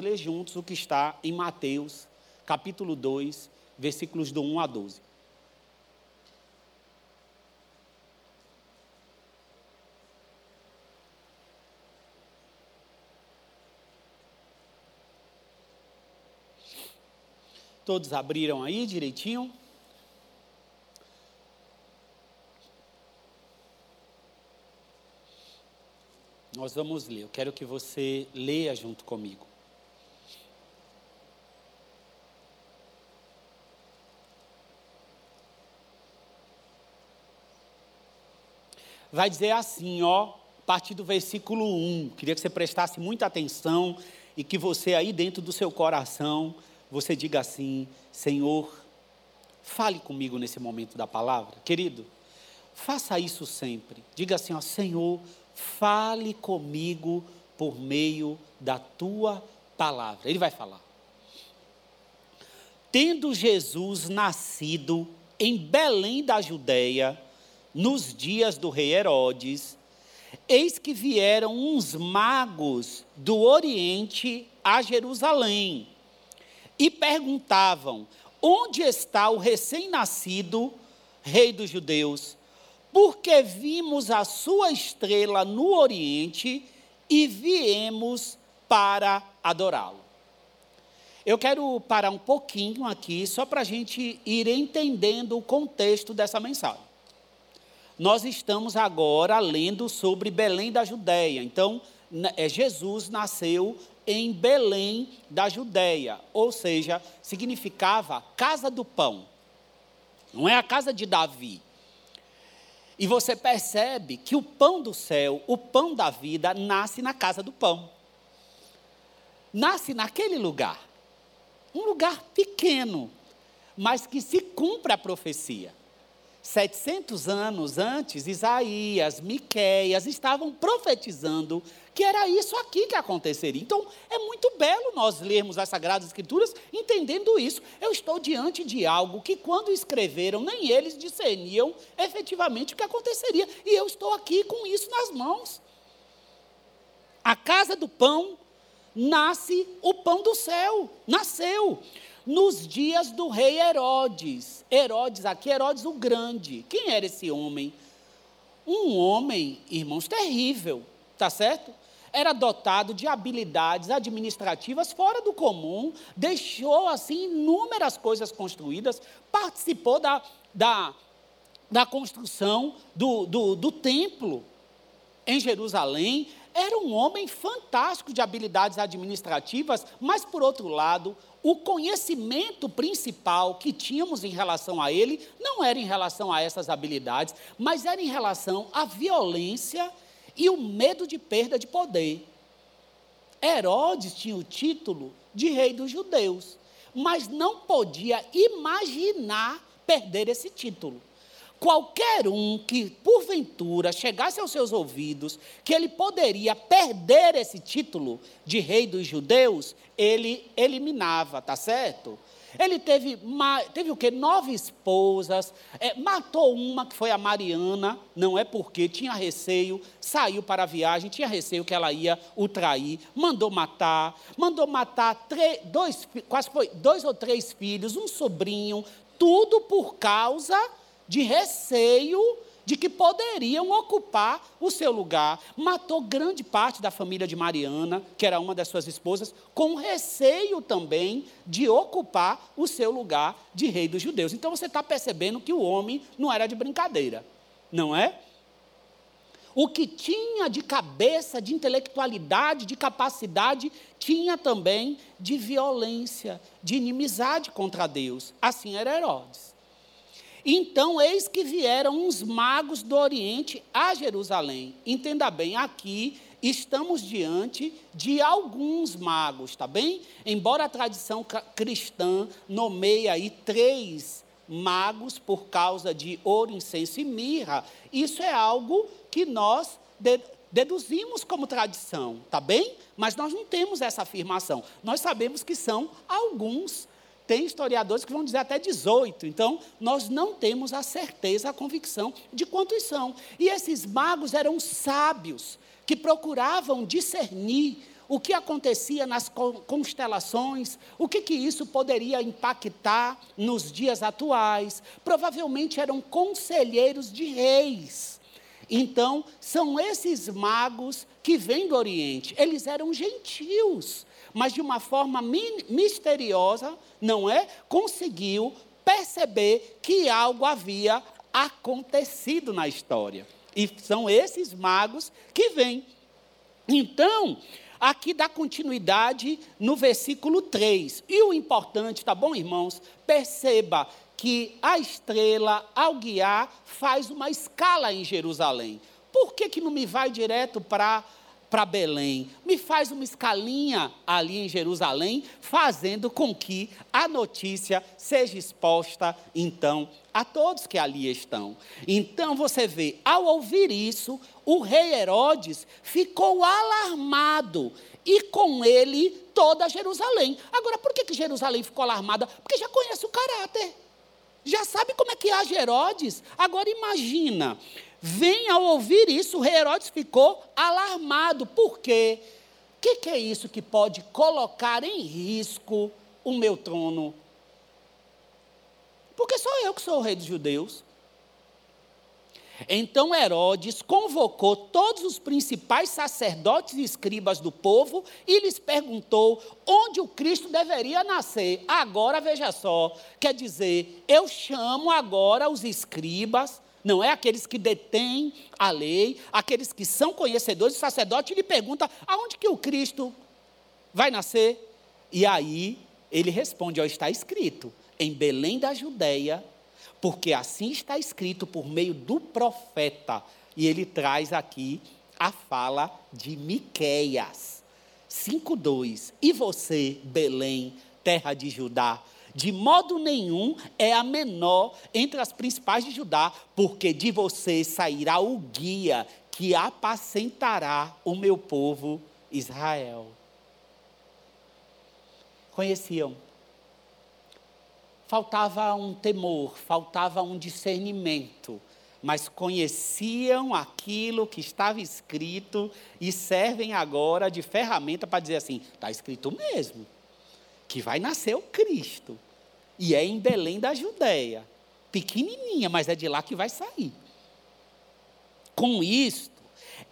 ler juntos o que está em Mateus, capítulo 2, versículos do 1 a 12. Todos abriram aí direitinho? Nós vamos ler. Eu quero que você leia junto comigo. Vai dizer assim, ó, a partir do versículo 1. Queria que você prestasse muita atenção e que você aí dentro do seu coração você diga assim: Senhor, fale comigo nesse momento da palavra. Querido, faça isso sempre. Diga assim: ó, Senhor, fale comigo por meio da tua palavra. Ele vai falar. Tendo Jesus nascido em Belém da Judéia, nos dias do rei Herodes, eis que vieram uns magos do Oriente a Jerusalém e perguntavam: Onde está o recém-nascido rei dos judeus? Porque vimos a sua estrela no Oriente e viemos para adorá-lo. Eu quero parar um pouquinho aqui, só para a gente ir entendendo o contexto dessa mensagem. Nós estamos agora lendo sobre Belém da Judéia. Então, é, Jesus nasceu em Belém da Judéia, ou seja, significava casa do pão. Não é a casa de Davi. E você percebe que o pão do céu, o pão da vida, nasce na casa do pão. Nasce naquele lugar. Um lugar pequeno, mas que se cumpre a profecia. 700 anos antes, Isaías, Miqueias estavam profetizando que era isso aqui que aconteceria. Então, é muito belo nós lermos as Sagradas Escrituras entendendo isso. Eu estou diante de algo que, quando escreveram, nem eles discerniam efetivamente o que aconteceria. E eu estou aqui com isso nas mãos. A casa do pão nasce o pão do céu, nasceu nos dias do rei Herodes. Herodes, aqui, Herodes o Grande. Quem era esse homem? Um homem, irmãos, terrível, tá certo? Era dotado de habilidades administrativas fora do comum, deixou, assim, inúmeras coisas construídas, participou da, da, da construção do, do, do templo em Jerusalém, era um homem fantástico de habilidades administrativas, mas, por outro lado, o conhecimento principal que tínhamos em relação a ele não era em relação a essas habilidades, mas era em relação à violência e o medo de perda de poder. Herodes tinha o título de rei dos judeus, mas não podia imaginar perder esse título. Qualquer um que, porventura, chegasse aos seus ouvidos que ele poderia perder esse título de rei dos judeus, ele eliminava, tá certo? Ele teve, teve o quê? Nove esposas, é, matou uma que foi a Mariana, não é porque tinha receio, saiu para a viagem, tinha receio que ela ia o trair, mandou matar, mandou matar três, dois, quase foi dois ou três filhos, um sobrinho, tudo por causa de receio de que poderiam ocupar o seu lugar. Matou grande parte da família de Mariana, que era uma das suas esposas, com receio também de ocupar o seu lugar de rei dos judeus. Então você está percebendo que o homem não era de brincadeira, não é? O que tinha de cabeça, de intelectualidade, de capacidade, tinha também de violência, de inimizade contra Deus. Assim era Herodes. Então, eis que vieram uns magos do Oriente a Jerusalém. Entenda bem, aqui estamos diante de alguns magos, tá bem? Embora a tradição cristã nomeie aí três magos por causa de ouro, incenso e mirra, isso é algo que nós deduzimos como tradição, tá bem? Mas nós não temos essa afirmação. Nós sabemos que são alguns tem historiadores que vão dizer até 18. Então, nós não temos a certeza, a convicção de quantos são. E esses magos eram sábios que procuravam discernir o que acontecia nas constelações, o que, que isso poderia impactar nos dias atuais. Provavelmente eram conselheiros de reis. Então, são esses magos que vêm do Oriente. Eles eram gentios, mas de uma forma misteriosa, não é? Conseguiu perceber que algo havia acontecido na história. E são esses magos que vêm. Então, aqui dá continuidade no versículo 3. E o importante, tá bom, irmãos? Perceba que a estrela, ao guiar, faz uma escala em Jerusalém. Por que, que não me vai direto para para Belém, me faz uma escalinha ali em Jerusalém, fazendo com que a notícia seja exposta, então, a todos que ali estão. Então você vê, ao ouvir isso, o rei Herodes ficou alarmado e com ele toda Jerusalém. Agora, por que, que Jerusalém ficou alarmada? Porque já conhece o caráter. Já sabe como é que age Herodes? Agora imagina, Vem ao ouvir isso, Herodes ficou alarmado. Por quê? O que, que é isso que pode colocar em risco o meu trono? Porque sou eu que sou o rei dos judeus. Então Herodes convocou todos os principais sacerdotes e escribas do povo e lhes perguntou onde o Cristo deveria nascer. Agora veja só, quer dizer, eu chamo agora os escribas, não é aqueles que detêm a lei, aqueles que são conhecedores, o sacerdote lhe pergunta aonde que o Cristo vai nascer? E aí ele responde, ó, está escrito, em Belém da Judéia, porque assim está escrito por meio do profeta. E ele traz aqui a fala de Miqueias 5:2. E você, Belém, terra de Judá, de modo nenhum é a menor entre as principais de Judá, porque de você sairá o guia que apacentará o meu povo Israel. Conheciam. Faltava um temor, faltava um discernimento, mas conheciam aquilo que estava escrito e servem agora de ferramenta para dizer assim: está escrito mesmo que vai nascer o Cristo. E é em Belém da Judéia. Pequenininha, mas é de lá que vai sair. Com isto,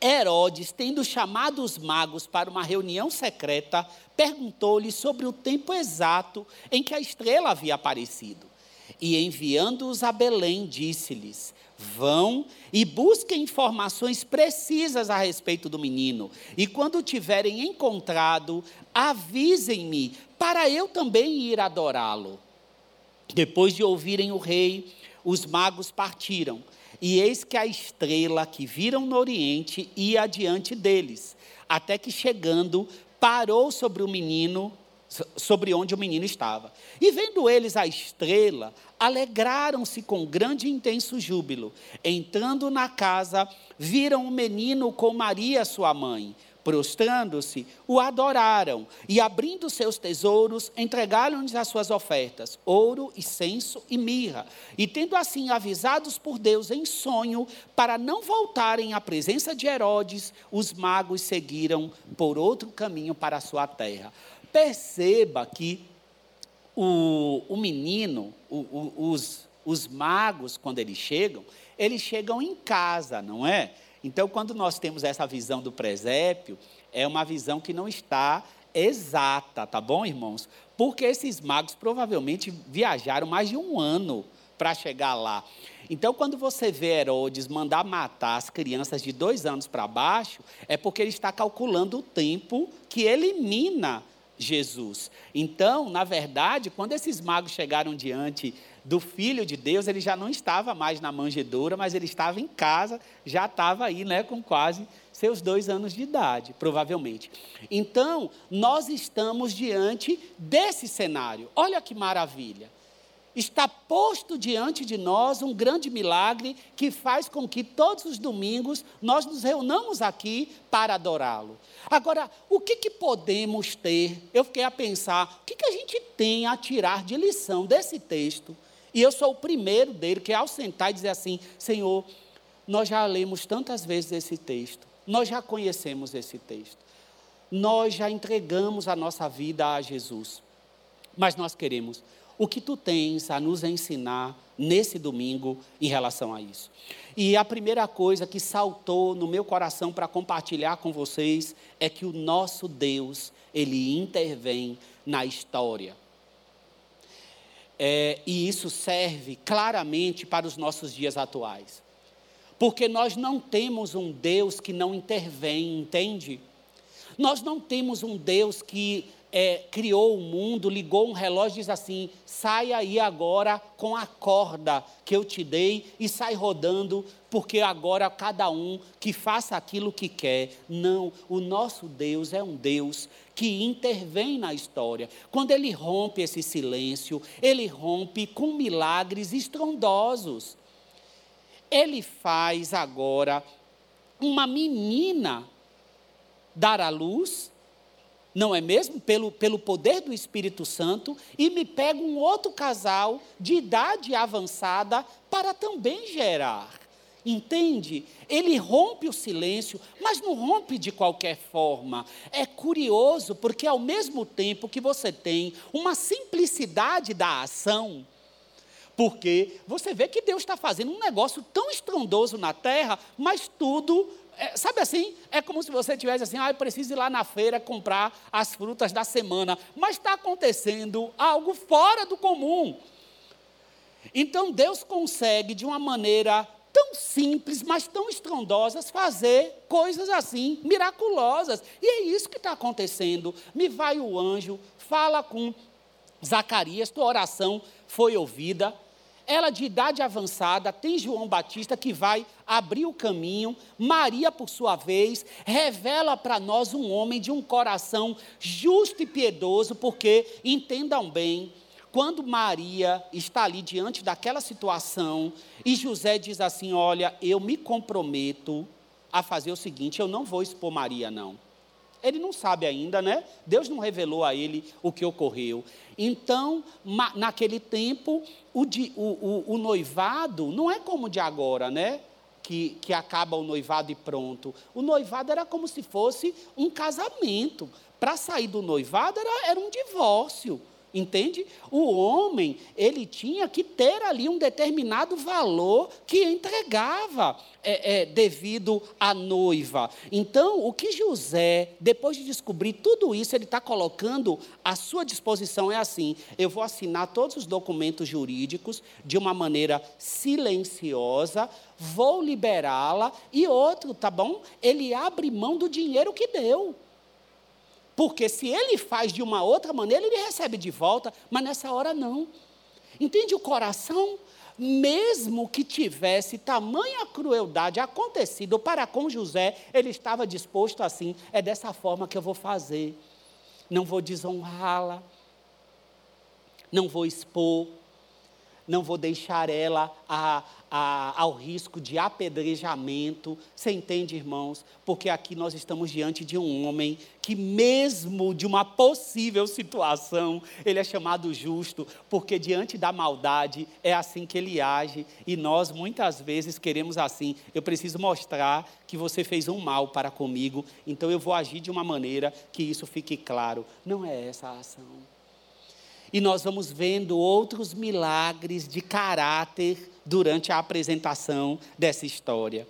Herodes, tendo chamado os magos para uma reunião secreta, perguntou-lhes sobre o tempo exato em que a estrela havia aparecido. E enviando-os a Belém, disse-lhes: Vão e busquem informações precisas a respeito do menino. E quando tiverem encontrado, avisem-me, para eu também ir adorá-lo. Depois de ouvirem o rei, os magos partiram. E eis que a estrela que viram no oriente ia adiante deles, até que chegando, parou sobre o menino sobre onde o menino estava. E vendo eles a estrela, alegraram-se com grande e intenso júbilo. Entrando na casa, viram o menino com Maria, sua mãe. Prostrando-se, o adoraram e, abrindo seus tesouros, entregaram-lhes as suas ofertas: ouro, incenso e mirra. E, tendo assim avisados por Deus em sonho, para não voltarem à presença de Herodes, os magos seguiram por outro caminho para a sua terra perceba que o, o menino, o, o, os, os magos, quando eles chegam, eles chegam em casa, não é? Então, quando nós temos essa visão do presépio, é uma visão que não está exata, tá bom, irmãos? Porque esses magos provavelmente viajaram mais de um ano para chegar lá. Então, quando você vê Herodes mandar matar as crianças de dois anos para baixo, é porque ele está calculando o tempo que elimina Jesus. Então, na verdade, quando esses magos chegaram diante do Filho de Deus, ele já não estava mais na manjedoura, mas ele estava em casa, já estava aí, né, com quase seus dois anos de idade, provavelmente. Então, nós estamos diante desse cenário. Olha que maravilha está posto diante de nós um grande milagre que faz com que todos os domingos nós nos reunamos aqui para adorá-lo. Agora, o que, que podemos ter? Eu fiquei a pensar, o que, que a gente tem a tirar de lição desse texto? E eu sou o primeiro dele, que ao sentar e dizer assim: Senhor, nós já lemos tantas vezes esse texto, nós já conhecemos esse texto. nós já entregamos a nossa vida a Jesus. Mas nós queremos o que tu tens a nos ensinar nesse domingo em relação a isso. E a primeira coisa que saltou no meu coração para compartilhar com vocês é que o nosso Deus, ele intervém na história. É, e isso serve claramente para os nossos dias atuais. Porque nós não temos um Deus que não intervém, entende? Nós não temos um Deus que é, criou o mundo, ligou um relógio e diz assim: sai aí agora com a corda que eu te dei e sai rodando, porque agora cada um que faça aquilo que quer. Não, o nosso Deus é um Deus que intervém na história. Quando ele rompe esse silêncio, ele rompe com milagres estrondosos. Ele faz agora uma menina dar à luz não é mesmo? Pelo, pelo poder do Espírito Santo, e me pega um outro casal de idade avançada para também gerar. Entende? Ele rompe o silêncio, mas não rompe de qualquer forma. É curioso, porque ao mesmo tempo que você tem uma simplicidade da ação, porque você vê que Deus está fazendo um negócio tão estrondoso na terra, mas tudo é, sabe assim? É como se você tivesse assim, ah, eu preciso ir lá na feira comprar as frutas da semana. Mas está acontecendo algo fora do comum. Então Deus consegue, de uma maneira tão simples, mas tão estrondosas, fazer coisas assim, miraculosas. E é isso que está acontecendo. Me vai o anjo, fala com Zacarias, tua oração foi ouvida ela de idade avançada, tem João Batista que vai abrir o caminho. Maria, por sua vez, revela para nós um homem de um coração justo e piedoso, porque, entendam bem, quando Maria está ali diante daquela situação e José diz assim: Olha, eu me comprometo a fazer o seguinte, eu não vou expor Maria, não. Ele não sabe ainda, né? Deus não revelou a ele o que ocorreu. Então, naquele tempo, o, o, o, o noivado não é como de agora, né? Que, que acaba o noivado e pronto. O noivado era como se fosse um casamento. Para sair do noivado era, era um divórcio. Entende? O homem, ele tinha que ter ali um determinado valor que entregava é, é, devido à noiva. Então, o que José, depois de descobrir tudo isso, ele está colocando à sua disposição é assim: eu vou assinar todos os documentos jurídicos de uma maneira silenciosa, vou liberá-la, e outro, tá bom? Ele abre mão do dinheiro que deu. Porque se ele faz de uma outra maneira, ele recebe de volta, mas nessa hora não. Entende o coração? Mesmo que tivesse tamanha crueldade acontecido para com José, ele estava disposto assim: é dessa forma que eu vou fazer. Não vou desonrá-la, não vou expor, não vou deixar ela a, a, ao risco de apedrejamento. Você entende, irmãos? Porque aqui nós estamos diante de um homem que, mesmo de uma possível situação, ele é chamado justo, porque diante da maldade é assim que ele age. E nós muitas vezes queremos assim: eu preciso mostrar que você fez um mal para comigo, então eu vou agir de uma maneira que isso fique claro. Não é essa a ação. E nós vamos vendo outros milagres de caráter durante a apresentação dessa história.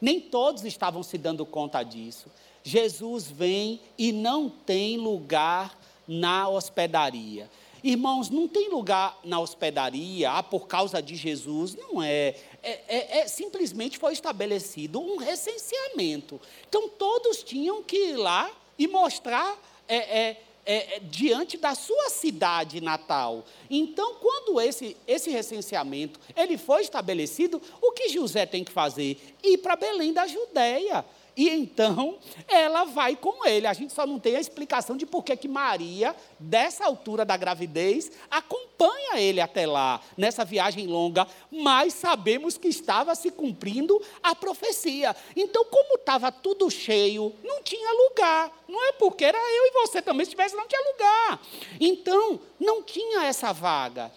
Nem todos estavam se dando conta disso. Jesus vem e não tem lugar na hospedaria. Irmãos, não tem lugar na hospedaria ah, por causa de Jesus, não é. É, é, é. Simplesmente foi estabelecido um recenseamento. Então, todos tinham que ir lá e mostrar é, é é, diante da sua cidade natal. Então, quando esse, esse recenseamento ele foi estabelecido, o que José tem que fazer? Ir para Belém da Judéia. E então ela vai com ele. A gente só não tem a explicação de por que, que Maria, dessa altura da gravidez, acompanha ele até lá, nessa viagem longa, mas sabemos que estava se cumprindo a profecia. Então, como estava tudo cheio, não tinha lugar. Não é porque era eu e você também, se não tinha lugar. Então, não tinha essa vaga.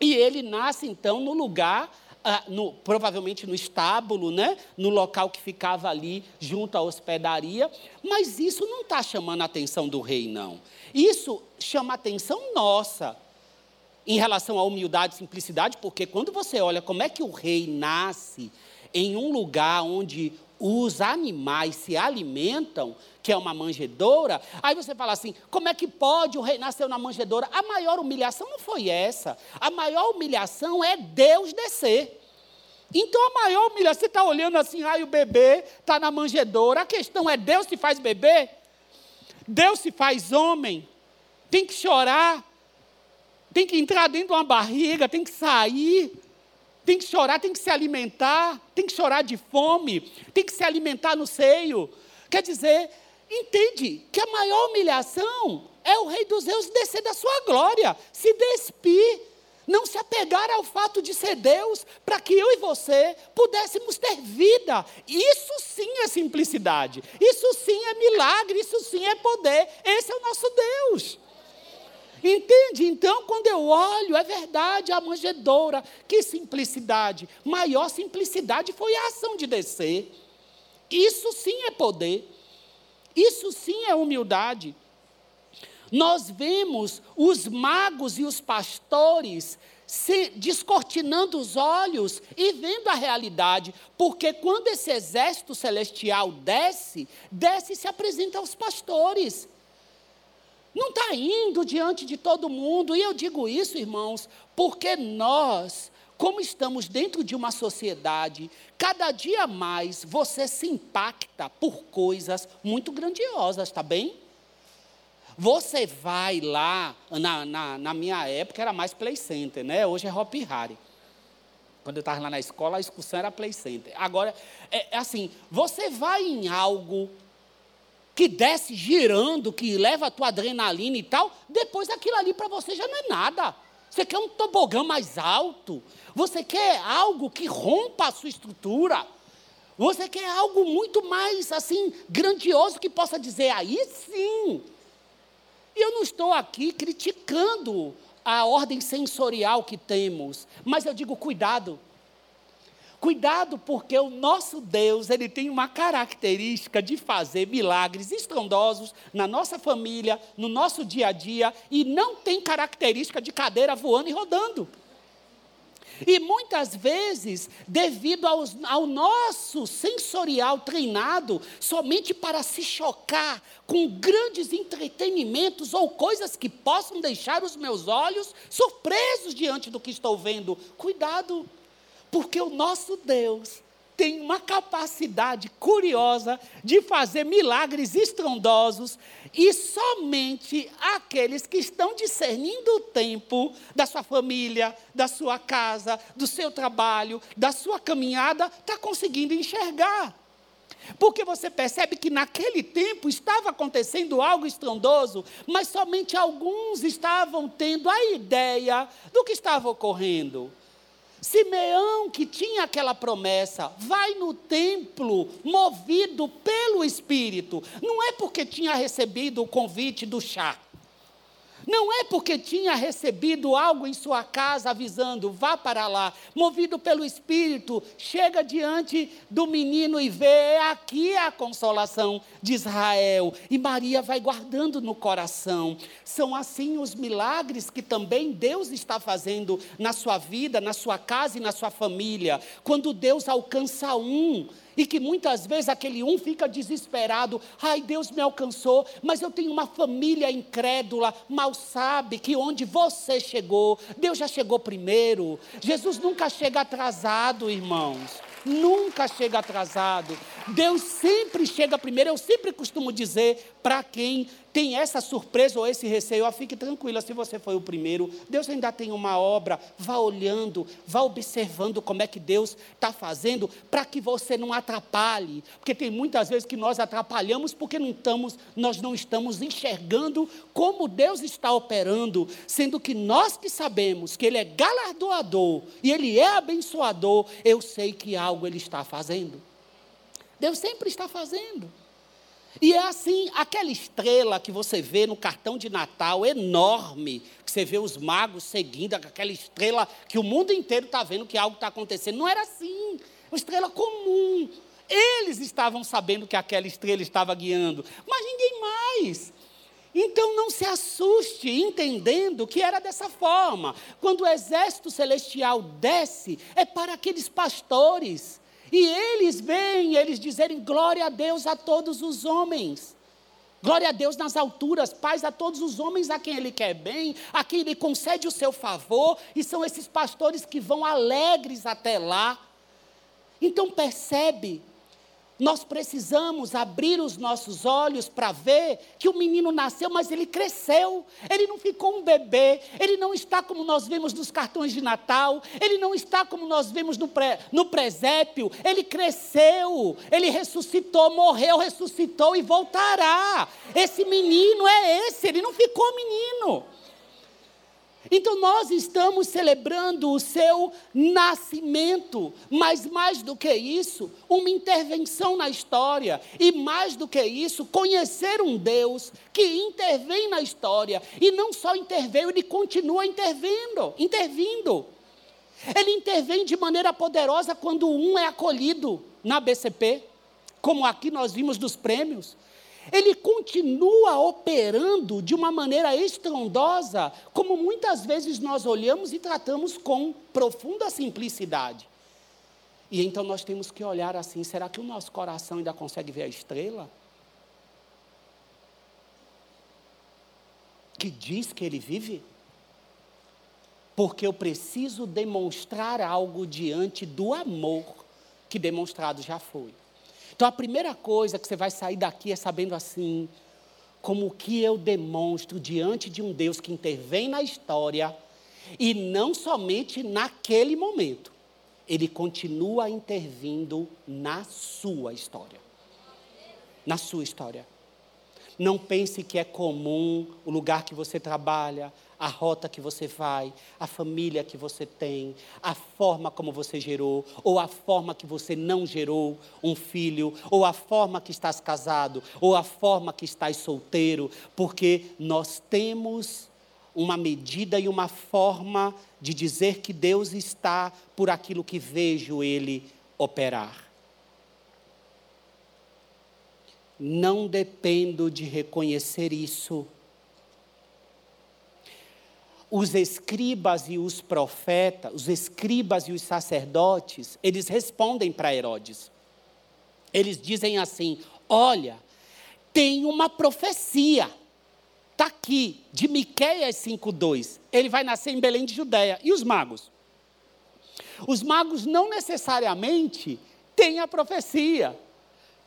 E ele nasce então no lugar ah, no, provavelmente no estábulo, né? no local que ficava ali junto à hospedaria. Mas isso não está chamando a atenção do rei, não. Isso chama a atenção nossa em relação à humildade e simplicidade, porque quando você olha como é que o rei nasce em um lugar onde os animais se alimentam, que é uma manjedoura, aí você fala assim: como é que pode o rei nascer na manjedoura? A maior humilhação não foi essa. A maior humilhação é Deus descer. Então a maior humilhação, você está olhando assim, aí o bebê está na manjedoura. A questão é: Deus se faz bebê? Deus se faz homem? Tem que chorar? Tem que entrar dentro de uma barriga? Tem que sair? Tem que chorar, tem que se alimentar, tem que chorar de fome, tem que se alimentar no seio. Quer dizer, entende que a maior humilhação é o Rei dos Reis descer da sua glória, se despir, não se apegar ao fato de ser Deus, para que eu e você pudéssemos ter vida. Isso sim é simplicidade, isso sim é milagre, isso sim é poder. Esse é o nosso Deus. Entende? Então, quando eu olho, é verdade, a manjedoura, que simplicidade. Maior simplicidade foi a ação de descer. Isso sim é poder. Isso sim é humildade. Nós vemos os magos e os pastores se descortinando os olhos e vendo a realidade, porque quando esse exército celestial desce, desce e se apresenta aos pastores. Não está indo diante de todo mundo, e eu digo isso, irmãos, porque nós, como estamos dentro de uma sociedade, cada dia mais você se impacta por coisas muito grandiosas, está bem? Você vai lá, na, na, na, minha época era mais Play Center, né? Hoje é Hop Harry. Quando eu estava lá na escola, a excursão era Play Center. Agora, é, é assim, você vai em algo que desce girando, que leva a tua adrenalina e tal, depois aquilo ali para você já não é nada. Você quer um tobogã mais alto, você quer algo que rompa a sua estrutura. Você quer algo muito mais assim grandioso que possa dizer aí sim. E eu não estou aqui criticando a ordem sensorial que temos, mas eu digo cuidado. Cuidado, porque o nosso Deus, ele tem uma característica de fazer milagres estrondosos na nossa família, no nosso dia a dia, e não tem característica de cadeira voando e rodando. E muitas vezes, devido ao nosso sensorial treinado, somente para se chocar com grandes entretenimentos ou coisas que possam deixar os meus olhos surpresos diante do que estou vendo. Cuidado! Porque o nosso Deus tem uma capacidade curiosa de fazer milagres estrondosos e somente aqueles que estão discernindo o tempo da sua família, da sua casa, do seu trabalho, da sua caminhada, está conseguindo enxergar. Porque você percebe que naquele tempo estava acontecendo algo estrondoso, mas somente alguns estavam tendo a ideia do que estava ocorrendo. Simeão, que tinha aquela promessa, vai no templo movido pelo Espírito. Não é porque tinha recebido o convite do chá. Não é porque tinha recebido algo em sua casa avisando, vá para lá, movido pelo Espírito, chega diante do menino e vê, é aqui a consolação de Israel. E Maria vai guardando no coração. São assim os milagres que também Deus está fazendo na sua vida, na sua casa e na sua família. Quando Deus alcança um, e que muitas vezes aquele um fica desesperado, ai, Deus me alcançou, mas eu tenho uma família incrédula, mal sabe que onde você chegou, Deus já chegou primeiro. Jesus nunca chega atrasado, irmãos. Nunca chega atrasado. Deus sempre chega primeiro. Eu sempre costumo dizer para quem tem essa surpresa ou esse receio, ó, fique tranquila, se você foi o primeiro, Deus ainda tem uma obra, vá olhando, vá observando como é que Deus está fazendo, para que você não atrapalhe, porque tem muitas vezes que nós atrapalhamos porque não estamos, nós não estamos enxergando como Deus está operando, sendo que nós que sabemos que Ele é galardoador e Ele é abençoador, eu sei que algo Ele está fazendo. Deus sempre está fazendo. E é assim, aquela estrela que você vê no cartão de Natal, enorme, que você vê os magos seguindo, aquela estrela que o mundo inteiro está vendo que algo está acontecendo. Não era assim, uma estrela comum. Eles estavam sabendo que aquela estrela estava guiando, mas ninguém mais. Então não se assuste entendendo que era dessa forma. Quando o exército celestial desce, é para aqueles pastores e eles vêm, eles dizerem glória a Deus a todos os homens. Glória a Deus nas alturas, paz a todos os homens a quem Ele quer bem, a quem Ele concede o seu favor, e são esses pastores que vão alegres até lá. Então percebe nós precisamos abrir os nossos olhos para ver que o menino nasceu, mas ele cresceu. Ele não ficou um bebê. Ele não está como nós vemos nos cartões de Natal. Ele não está como nós vemos no, pre, no presépio. Ele cresceu. Ele ressuscitou, morreu, ressuscitou e voltará. Esse menino é esse. Ele não ficou menino. Então nós estamos celebrando o seu nascimento, mas mais do que isso, uma intervenção na história, e mais do que isso, conhecer um Deus que intervém na história, e não só interveio, ele continua intervindo, intervindo. Ele intervém de maneira poderosa quando um é acolhido na BCP, como aqui nós vimos dos prêmios ele continua operando de uma maneira estrondosa, como muitas vezes nós olhamos e tratamos com profunda simplicidade. E então nós temos que olhar assim: será que o nosso coração ainda consegue ver a estrela? Que diz que ele vive? Porque eu preciso demonstrar algo diante do amor que demonstrado já foi. Então a primeira coisa que você vai sair daqui é sabendo assim, como que eu demonstro diante de um Deus que intervém na história e não somente naquele momento. Ele continua intervindo na sua história. Na sua história. Não pense que é comum o lugar que você trabalha, a rota que você vai, a família que você tem, a forma como você gerou, ou a forma que você não gerou um filho, ou a forma que estás casado, ou a forma que estás solteiro, porque nós temos uma medida e uma forma de dizer que Deus está por aquilo que vejo Ele operar. Não dependo de reconhecer isso os escribas e os profetas, os escribas e os sacerdotes, eles respondem para Herodes. Eles dizem assim: Olha, tem uma profecia. Está aqui, de Miqueias 5,2. Ele vai nascer em Belém de Judéia. E os magos? Os magos não necessariamente têm a profecia,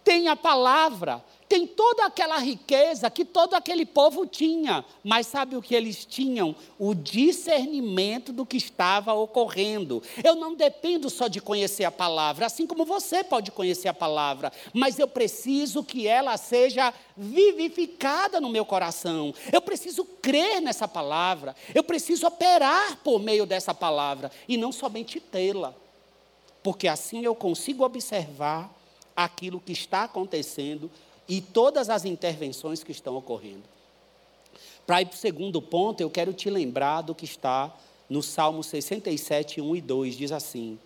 têm a palavra, tem toda aquela riqueza que todo aquele povo tinha, mas sabe o que eles tinham? O discernimento do que estava ocorrendo. Eu não dependo só de conhecer a palavra, assim como você pode conhecer a palavra, mas eu preciso que ela seja vivificada no meu coração. Eu preciso crer nessa palavra, eu preciso operar por meio dessa palavra e não somente tê-la, porque assim eu consigo observar aquilo que está acontecendo e todas as intervenções que estão ocorrendo. Para ir para o segundo ponto, eu quero te lembrar do que está no Salmo 67, 1 e 2, diz assim: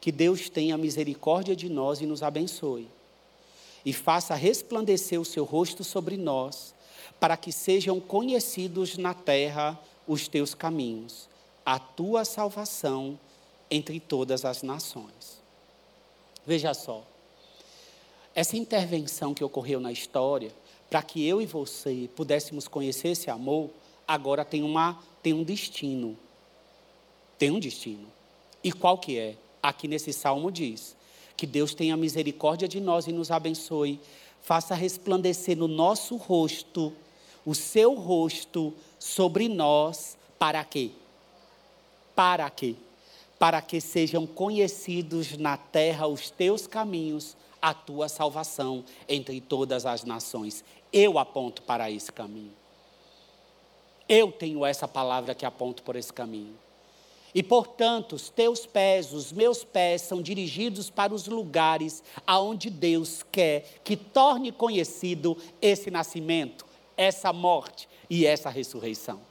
Que Deus tenha misericórdia de nós e nos abençoe, e faça resplandecer o seu rosto sobre nós, para que sejam conhecidos na terra os teus caminhos, a tua salvação entre todas as nações. Veja só, essa intervenção que ocorreu na história, para que eu e você pudéssemos conhecer esse amor, agora tem, uma, tem um destino. Tem um destino. E qual que é? Aqui nesse salmo diz: que Deus tenha misericórdia de nós e nos abençoe, faça resplandecer no nosso rosto, o seu rosto sobre nós, para quê? Para quê? Para que sejam conhecidos na terra os teus caminhos a tua salvação entre todas as nações. Eu aponto para esse caminho. Eu tenho essa palavra que aponto por esse caminho. E, portanto, os teus pés, os meus pés, são dirigidos para os lugares aonde Deus quer que torne conhecido esse nascimento, essa morte e essa ressurreição.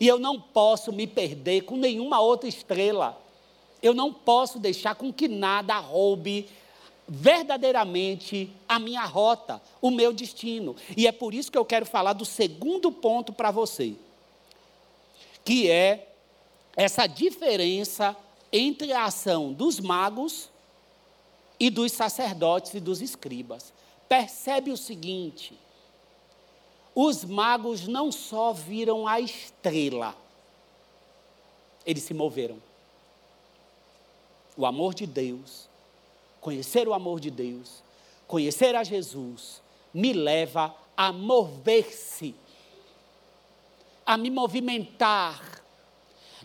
E eu não posso me perder com nenhuma outra estrela. Eu não posso deixar com que nada roube verdadeiramente a minha rota, o meu destino. E é por isso que eu quero falar do segundo ponto para você, que é essa diferença entre a ação dos magos e dos sacerdotes e dos escribas. Percebe o seguinte: os magos não só viram a estrela, eles se moveram. O amor de Deus, conhecer o amor de Deus, conhecer a Jesus, me leva a mover-se, a me movimentar,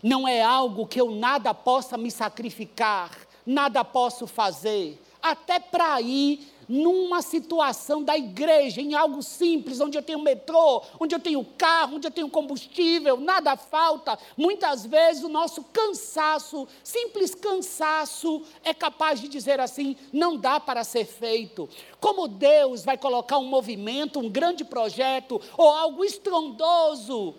não é algo que eu nada possa me sacrificar, nada posso fazer, até para ir numa situação da igreja, em algo simples, onde eu tenho metrô, onde eu tenho carro, onde eu tenho combustível, nada falta. Muitas vezes o nosso cansaço, simples cansaço, é capaz de dizer assim: não dá para ser feito. Como Deus vai colocar um movimento, um grande projeto ou algo estrondoso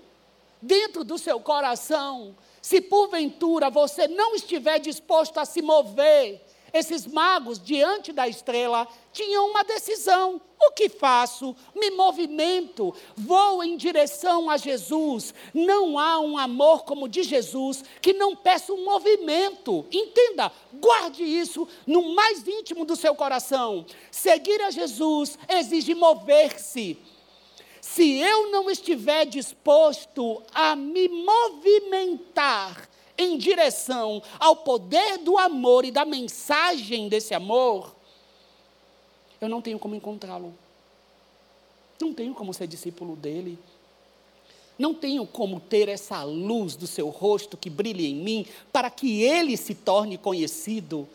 dentro do seu coração, se porventura você não estiver disposto a se mover, esses magos, diante da estrela, tinham uma decisão: o que faço? Me movimento, vou em direção a Jesus. Não há um amor como de Jesus que não peça um movimento. Entenda, guarde isso no mais íntimo do seu coração. Seguir a Jesus exige mover-se. Se eu não estiver disposto a me movimentar em direção ao poder do amor e da mensagem desse amor, eu não tenho como encontrá-lo. Não tenho como ser discípulo dele. Não tenho como ter essa luz do seu rosto que brilhe em mim para que ele se torne conhecido.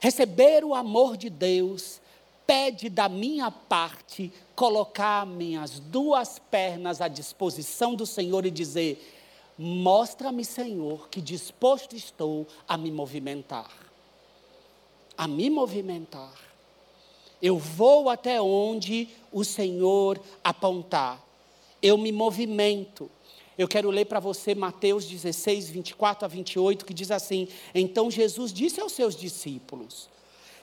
Receber o amor de Deus pede da minha parte colocar minhas duas pernas à disposição do Senhor e dizer: Mostra-me, Senhor, que disposto estou a me movimentar. A me movimentar. Eu vou até onde o Senhor apontar. Eu me movimento. Eu quero ler para você Mateus 16, 24 a 28, que diz assim: Então Jesus disse aos seus discípulos: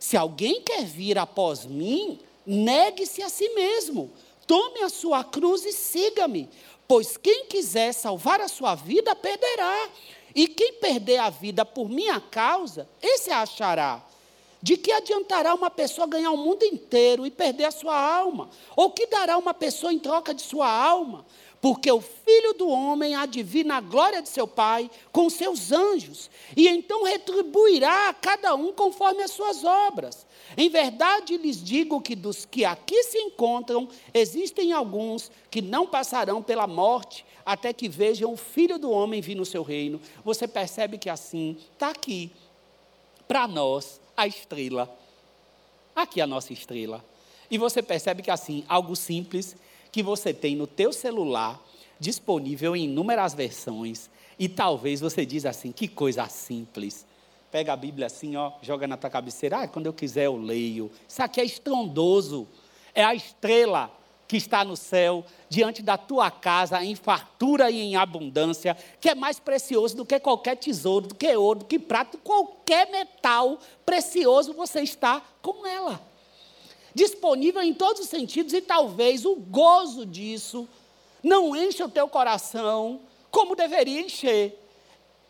se alguém quer vir após mim, negue-se a si mesmo, tome a sua cruz e siga-me. Pois quem quiser salvar a sua vida, perderá. E quem perder a vida por minha causa, esse achará. De que adiantará uma pessoa ganhar o mundo inteiro e perder a sua alma? Ou que dará uma pessoa em troca de sua alma? porque o filho do homem há de vir na glória de seu Pai com seus anjos, e então retribuirá a cada um conforme as suas obras. Em verdade lhes digo que dos que aqui se encontram, existem alguns que não passarão pela morte até que vejam o filho do homem vir no seu reino. Você percebe que assim está aqui, para nós, a estrela. Aqui a nossa estrela. E você percebe que assim, algo simples que você tem no teu celular, disponível em inúmeras versões, e talvez você diz assim, que coisa simples. Pega a Bíblia assim, ó, joga na tua cabeceira, ah, quando eu quiser eu leio. Isso aqui é estrondoso. É a estrela que está no céu, diante da tua casa, em fartura e em abundância, que é mais precioso do que qualquer tesouro, do que ouro, do que prata, qualquer metal precioso você está com ela disponível em todos os sentidos, e talvez o gozo disso não encha o teu coração como deveria encher.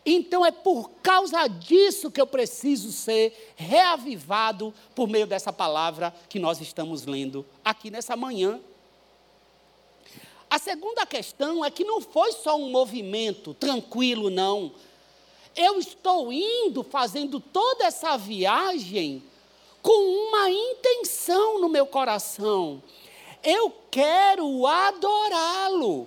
Então é por causa disso que eu preciso ser reavivado por meio dessa palavra que nós estamos lendo aqui nessa manhã. A segunda questão é que não foi só um movimento tranquilo, não. Eu estou indo, fazendo toda essa viagem com uma intenção no meu coração. Eu quero adorá-lo.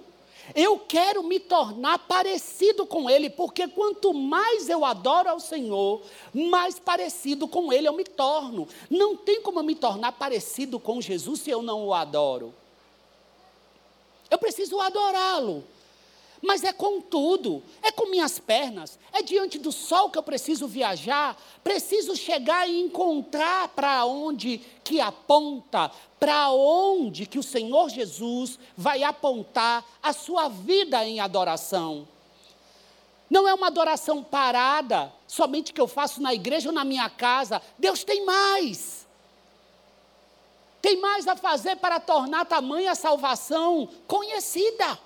Eu quero me tornar parecido com Ele, porque quanto mais eu adoro ao Senhor, mais parecido com Ele eu me torno. Não tem como eu me tornar parecido com Jesus se eu não o adoro. Eu preciso adorá-lo. mas é com tudo, é com minhas pernas, é diante do sol que eu preciso viajar, preciso chegar e encontrar para onde que aponta, para onde que o Senhor Jesus vai apontar a sua vida em adoração. Não é uma adoração parada, somente que eu faço na igreja ou na minha casa. Deus tem mais. Tem mais a fazer para tornar tamanha salvação conhecida.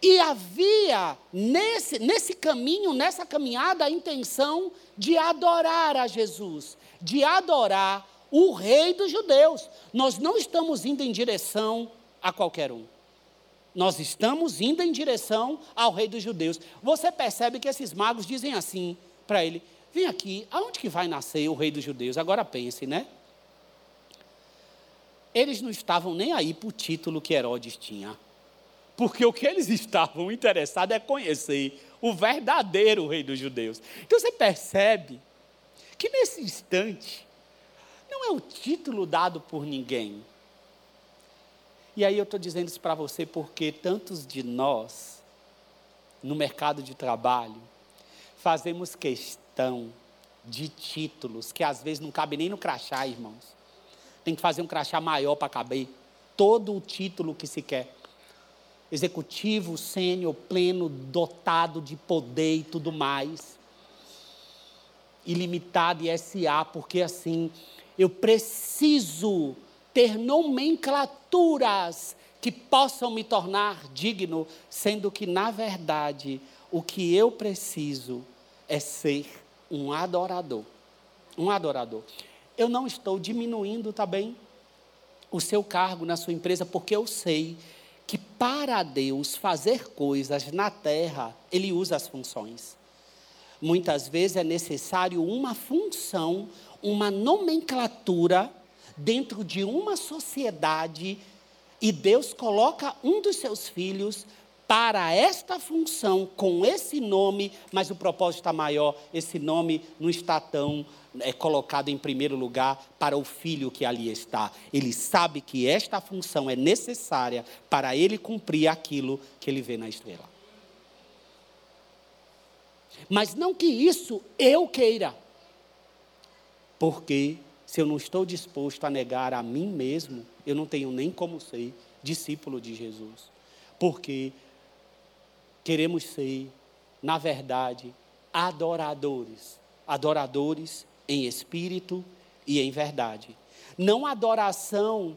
E havia nesse, nesse caminho, nessa caminhada, a intenção de adorar a Jesus, de adorar o Rei dos Judeus. Nós não estamos indo em direção a qualquer um. Nós estamos indo em direção ao Rei dos Judeus. Você percebe que esses magos dizem assim para ele: Vem aqui, aonde que vai nascer o Rei dos Judeus? Agora pense, né? Eles não estavam nem aí para o título que Herodes tinha. Porque o que eles estavam interessados é conhecer o verdadeiro rei dos judeus. Então você percebe que nesse instante não é o título dado por ninguém. E aí eu estou dizendo isso para você porque tantos de nós, no mercado de trabalho, fazemos questão de títulos que às vezes não cabem nem no crachá, irmãos. Tem que fazer um crachá maior para caber todo o título que se quer executivo, sênior, pleno, dotado de poder e tudo mais. Ilimitado e SA, porque assim, eu preciso ter nomenclaturas que possam me tornar digno, sendo que, na verdade, o que eu preciso é ser um adorador. Um adorador. Eu não estou diminuindo também o seu cargo na sua empresa, porque eu sei que para Deus fazer coisas na terra, Ele usa as funções. Muitas vezes é necessário uma função, uma nomenclatura dentro de uma sociedade e Deus coloca um dos seus filhos para esta função, com esse nome, mas o propósito está maior, esse nome não está tão é, colocado em primeiro lugar para o filho que ali está. Ele sabe que esta função é necessária para ele cumprir aquilo que ele vê na estrela. Mas não que isso eu queira, porque se eu não estou disposto a negar a mim mesmo, eu não tenho nem como ser discípulo de Jesus. Porque queremos ser, na verdade, adoradores. Adoradores em espírito e em verdade. Não adoração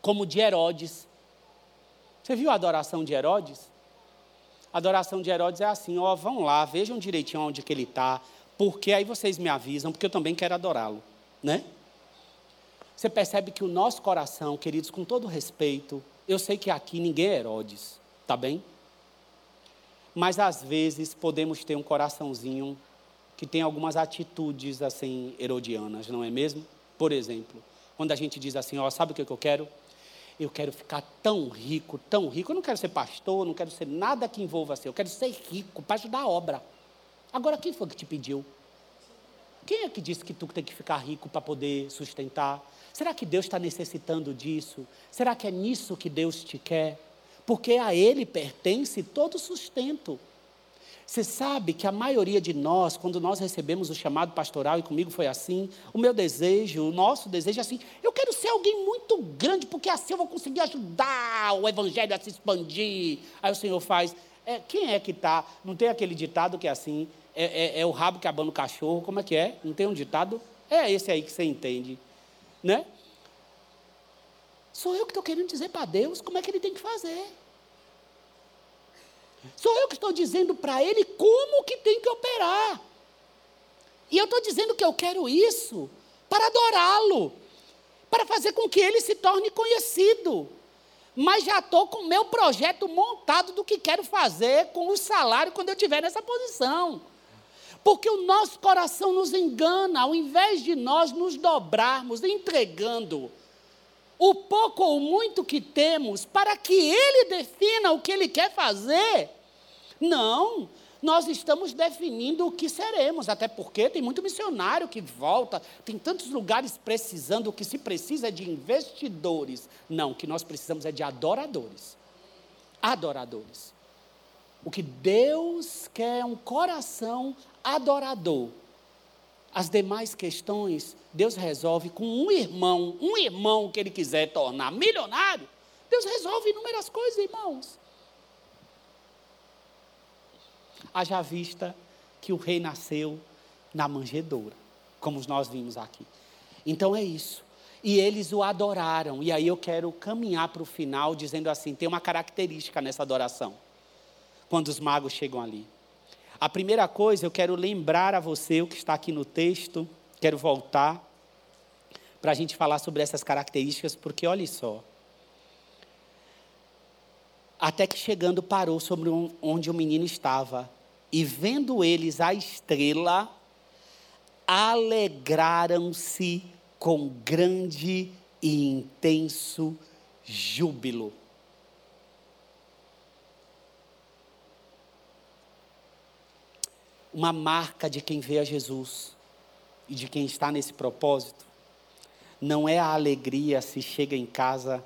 como de Herodes. Você viu a adoração de Herodes? A adoração de Herodes é assim, ó, vão lá, vejam direitinho onde que ele está, porque aí vocês me avisam, porque eu também quero adorá-lo, né? Você percebe que o nosso coração, queridos, com todo respeito, eu sei que aqui ninguém é Herodes, tá bem? Mas às vezes podemos ter um coraçãozinho que tem algumas atitudes assim herodianas, não é mesmo? Por exemplo, quando a gente diz assim, ó, sabe o que eu quero? Eu quero ficar tão rico, tão rico. Eu não quero ser pastor, não quero ser nada que envolva assim. Eu quero ser rico para ajudar a obra. Agora, quem foi que te pediu? Quem é que disse que tu tem que ficar rico para poder sustentar? Será que Deus está necessitando disso? Será que é nisso que Deus te quer? porque a Ele pertence todo sustento. Você sabe que a maioria de nós, quando nós recebemos o chamado pastoral, e comigo foi assim, o meu desejo, o nosso desejo é assim: eu quero ser alguém muito grande, porque assim eu vou conseguir ajudar o evangelho a se expandir. Aí o Senhor faz. É, quem é que está? Não tem aquele ditado que é assim: é, é, é o rabo que abana o cachorro, como é que é? Não tem um ditado? É esse aí que você entende. Né? Sou eu que estou querendo dizer para Deus como é que ele tem que fazer. Sou eu que estou dizendo para ele como que tem que operar. E eu estou dizendo que eu quero isso para adorá-lo, para fazer com que ele se torne conhecido. Mas já estou com o meu projeto montado do que quero fazer com o salário quando eu estiver nessa posição. Porque o nosso coração nos engana, ao invés de nós nos dobrarmos entregando o pouco ou muito que temos para que Ele defina o que Ele quer fazer. Não, nós estamos definindo o que seremos, até porque tem muito missionário que volta, tem tantos lugares precisando, o que se precisa é de investidores. Não, o que nós precisamos é de adoradores. adoradores. O que Deus quer é um coração adorador. As demais questões, Deus resolve com um irmão, um irmão que ele quiser tornar milionário. Deus resolve inúmeras coisas, irmãos. Haja vista que o rei nasceu na manjedoura, como nós vimos aqui. Então é isso. E eles o adoraram. E aí eu quero caminhar para o final dizendo assim: tem uma característica nessa adoração. Quando os magos chegam ali. A primeira coisa, eu quero lembrar a você, o que está aqui no texto, quero voltar para a gente falar sobre essas características, porque olha só. Até que chegando parou sobre onde o menino estava, e vendo eles a estrela, alegraram-se com grande e intenso júbilo. Uma marca de quem vê a Jesus e de quem está nesse propósito não é a alegria se chega em casa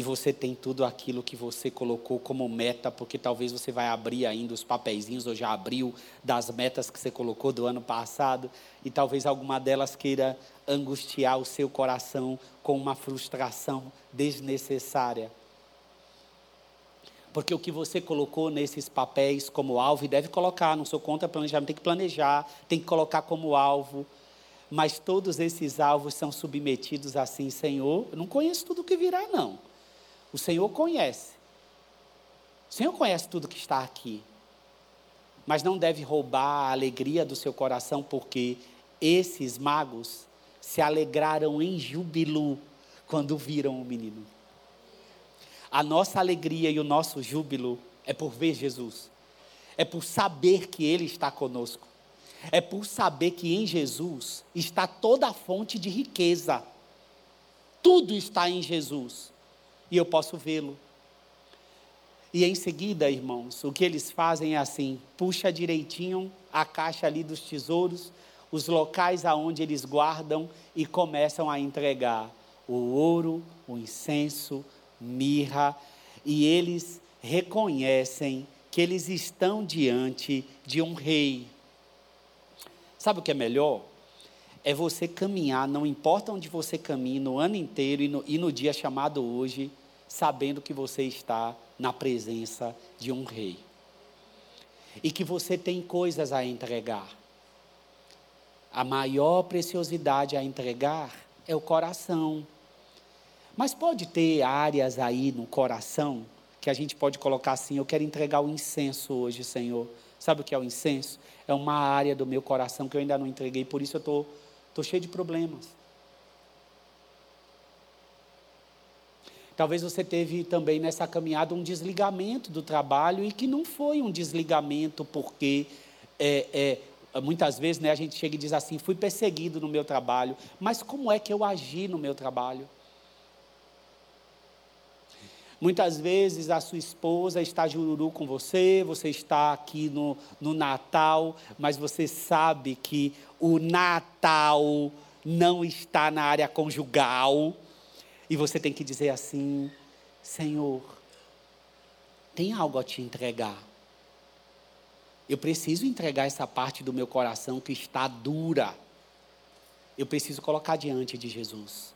e você tem tudo aquilo que você colocou como meta, porque talvez você vai abrir ainda os papeizinhos, ou já abriu das metas que você colocou do ano passado, e talvez alguma delas queira angustiar o seu coração com uma frustração desnecessária. Porque o que você colocou nesses papéis como alvo, e deve colocar, não sou contra planejamento, tem que planejar, tem que colocar como alvo, mas todos esses alvos são submetidos assim, Senhor, eu não conheço tudo o que virá, não. O Senhor conhece. O Senhor conhece tudo que está aqui. Mas não deve roubar a alegria do seu coração, porque esses magos se alegraram em júbilo quando viram o menino. A nossa alegria e o nosso júbilo é por ver Jesus, é por saber que Ele está conosco, é por saber que em Jesus está toda a fonte de riqueza. Tudo está em Jesus e eu posso vê-lo. E em seguida, irmãos, o que eles fazem é assim: puxa direitinho a caixa ali dos tesouros, os locais aonde eles guardam e começam a entregar o ouro, o incenso, mirra, e eles reconhecem que eles estão diante de um rei. Sabe o que é melhor? É você caminhar, não importa onde você caminhe, no ano inteiro e no, e no dia chamado hoje, sabendo que você está na presença de um rei. E que você tem coisas a entregar. A maior preciosidade a entregar é o coração. Mas pode ter áreas aí no coração que a gente pode colocar assim: eu quero entregar o incenso hoje, Senhor. Sabe o que é o incenso? É uma área do meu coração que eu ainda não entreguei, por isso eu estou cheio de problemas. Talvez você teve também nessa caminhada um desligamento do trabalho e que não foi um desligamento porque é, é, muitas vezes né, a gente chega e diz assim, fui perseguido no meu trabalho, mas como é que eu agi no meu trabalho? Muitas vezes a sua esposa está jururu com você, você está aqui no, no Natal, mas você sabe que o Natal não está na área conjugal. E você tem que dizer assim: Senhor, tem algo a te entregar. Eu preciso entregar essa parte do meu coração que está dura. Eu preciso colocar diante de Jesus.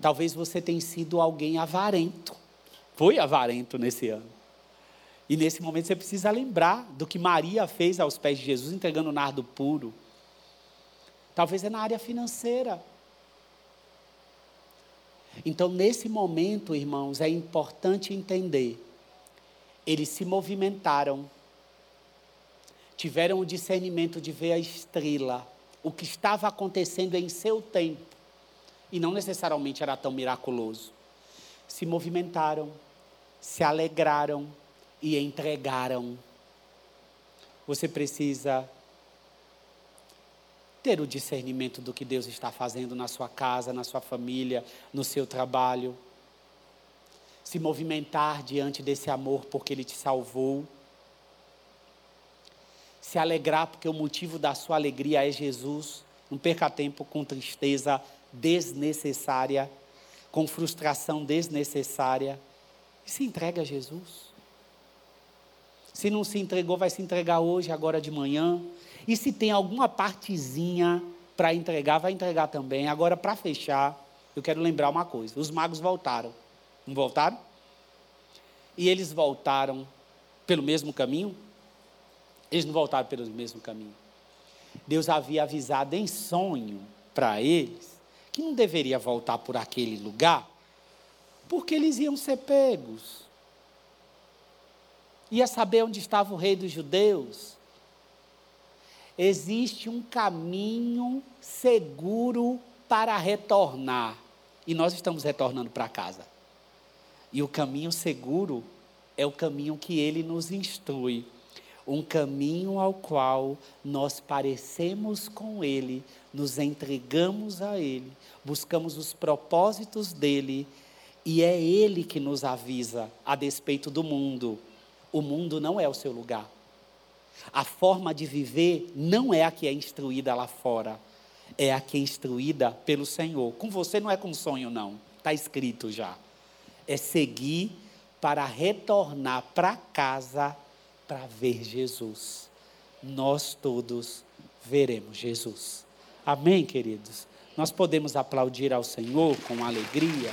Talvez você tenha sido alguém avarento. Foi avarento nesse ano. E nesse momento você precisa lembrar do que Maria fez aos pés de Jesus, entregando nardo puro. Talvez é na área financeira. Então, nesse momento, irmãos, é importante entender. Eles se movimentaram, tiveram o discernimento de ver a estrela, o que estava acontecendo em seu tempo, e não necessariamente era tão miraculoso. Se movimentaram, se alegraram e entregaram. Você precisa ter o discernimento do que Deus está fazendo na sua casa, na sua família, no seu trabalho. Se movimentar diante desse amor porque Ele te salvou. Se alegrar porque o motivo da sua alegria é Jesus. Não perca tempo com tristeza desnecessária, com frustração desnecessária. Se entrega a Jesus. Se não se entregou, vai se entregar hoje, agora de manhã. E se tem alguma partezinha para entregar, vai entregar também. Agora, para fechar, eu quero lembrar uma coisa: os magos voltaram. Não voltaram? E eles voltaram pelo mesmo caminho? Eles não voltaram pelo mesmo caminho. Deus havia avisado em sonho para eles que não deveria voltar por aquele lugar, porque eles iam ser pegos. Ia saber onde estava o rei dos judeus. Existe um caminho seguro para retornar. E nós estamos retornando para casa. E o caminho seguro é o caminho que ele nos instrui um caminho ao qual nós parecemos com Ele, nos entregamos a Ele, buscamos os propósitos dele e é Ele que nos avisa a despeito do mundo. O mundo não é o seu lugar. A forma de viver não é a que é instruída lá fora, é a que é instruída pelo Senhor. Com você não é com sonho, não, está escrito já. É seguir para retornar para casa para ver Jesus. Nós todos veremos Jesus. Amém, queridos? Nós podemos aplaudir ao Senhor com alegria.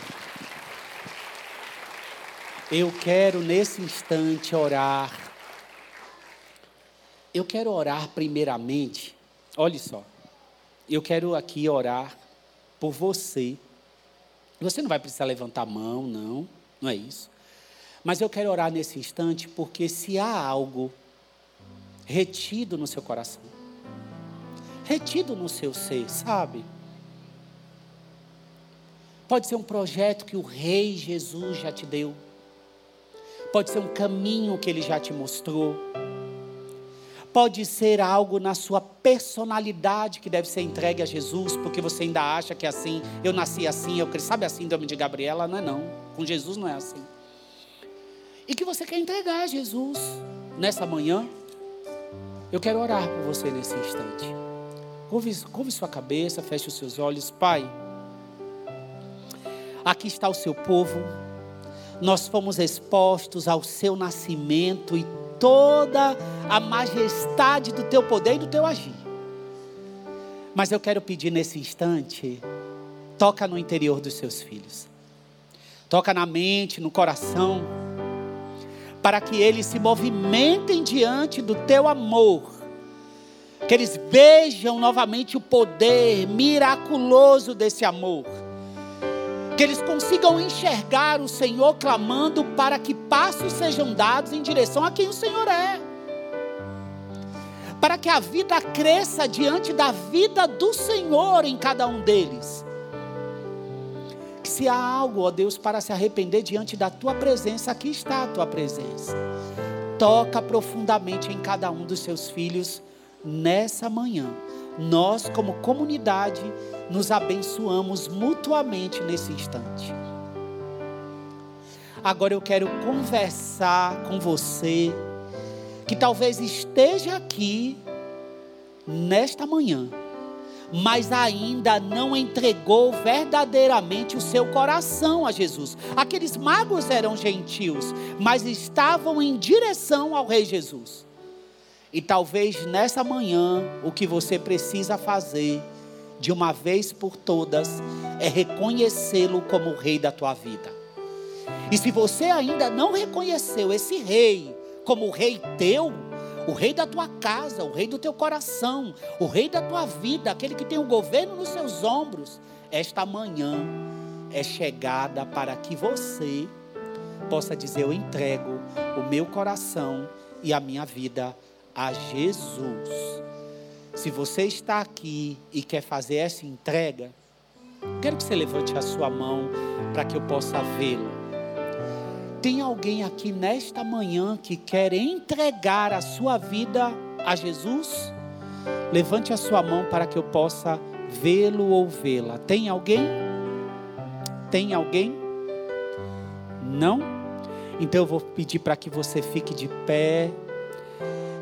Eu quero nesse instante orar. Eu quero orar primeiramente. Olhe só. Eu quero aqui orar por você. Você não vai precisar levantar a mão, não. Não é isso. Mas eu quero orar nesse instante porque se há algo retido no seu coração, retido no seu ser, sabe? Pode ser um projeto que o Rei Jesus já te deu. Pode ser um caminho que ele já te mostrou. Pode ser algo na sua personalidade que deve ser entregue a Jesus, porque você ainda acha que é assim, eu nasci assim, eu cresci. Sabe a síndrome de Gabriela? Não é não. Com Jesus não é assim e que você quer entregar a Jesus nessa manhã, eu quero orar por você nesse instante. Curve sua cabeça, feche os seus olhos. Pai, aqui está o seu povo, nós fomos expostos ao seu nascimento e toda a majestade do teu poder e do teu agir. Mas eu quero pedir nesse instante, toca no interior dos seus filhos, toca na mente, no coração para que eles se movimentem diante do teu amor, que eles vejam novamente o poder miraculoso desse amor, que eles consigam enxergar o Senhor clamando para que passos sejam dados em direção a quem o Senhor é. Para que a vida cresça diante da vida do Senhor em cada um deles se há algo, ó Deus, para se arrepender diante da tua presença, aqui está a tua presença. Toca profundamente em cada um dos seus filhos nessa manhã. Nós, como comunidade, nos abençoamos mutuamente nesse instante. Agora eu quero conversar com você que talvez esteja aqui nesta manhã mas ainda não entregou verdadeiramente o seu coração a Jesus. Aqueles magos eram gentios, mas estavam em direção ao Rei Jesus. E talvez nessa manhã o que você precisa fazer, de uma vez por todas, é reconhecê-lo como o Rei da tua vida. E se você ainda não reconheceu esse Rei como o Rei teu, o rei da tua casa, o rei do teu coração, o rei da tua vida, aquele que tem o governo nos seus ombros. Esta manhã é chegada para que você possa dizer: Eu entrego o meu coração e a minha vida a Jesus. Se você está aqui e quer fazer essa entrega, quero que você levante a sua mão para que eu possa vê-lo. Tem alguém aqui nesta manhã que quer entregar a sua vida a Jesus? Levante a sua mão para que eu possa vê-lo ou vê-la. Tem alguém? Tem alguém? Não? Então eu vou pedir para que você fique de pé.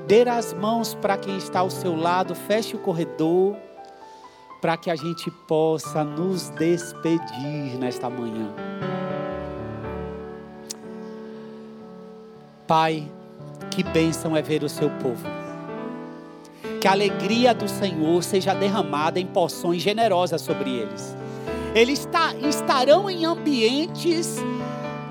Dê as mãos para quem está ao seu lado, feche o corredor, para que a gente possa nos despedir nesta manhã. Pai, que bênção é ver o seu povo. Que a alegria do Senhor seja derramada em porções generosas sobre eles. Eles estarão em ambientes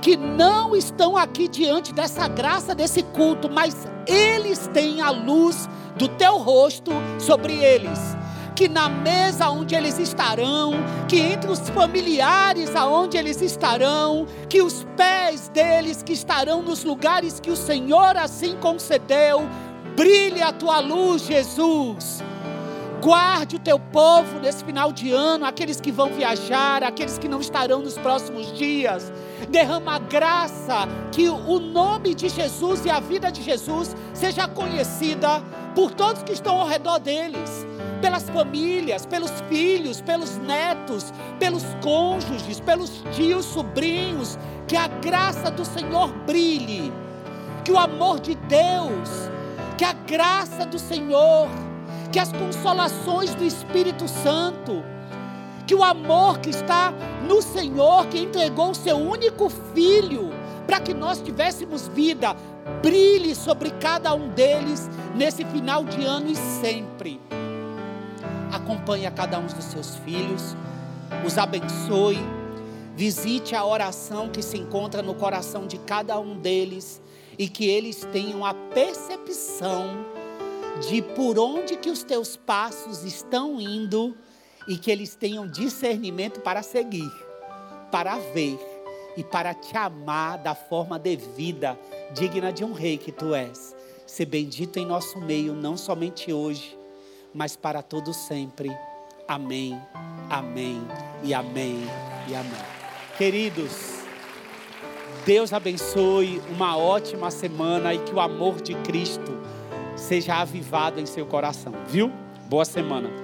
que não estão aqui diante dessa graça, desse culto, mas eles têm a luz do teu rosto sobre eles que na mesa onde eles estarão, que entre os familiares aonde eles estarão, que os pés deles que estarão nos lugares que o Senhor assim concedeu, brilhe a tua luz, Jesus. Guarde o teu povo nesse final de ano, aqueles que vão viajar, aqueles que não estarão nos próximos dias. Derrama graça, que o nome de Jesus e a vida de Jesus seja conhecida por todos que estão ao redor deles pelas famílias, pelos filhos, pelos netos, pelos cônjuges, pelos tios, sobrinhos, que a graça do Senhor brilhe, que o amor de Deus, que a graça do Senhor, que as consolações do Espírito Santo, que o amor que está no Senhor, que entregou o seu único filho para que nós tivéssemos vida, brilhe sobre cada um deles nesse final de ano e sempre. Acompanhe a cada um dos seus filhos, os abençoe, visite a oração que se encontra no coração de cada um deles e que eles tenham a percepção de por onde que os teus passos estão indo e que eles tenham discernimento para seguir, para ver e para te amar da forma devida, digna de um rei que tu és. Ser bendito em nosso meio, não somente hoje, mas para todo sempre. Amém, amém e amém e amém. Queridos, Deus abençoe uma ótima semana e que o amor de Cristo seja avivado em seu coração, viu? Boa semana.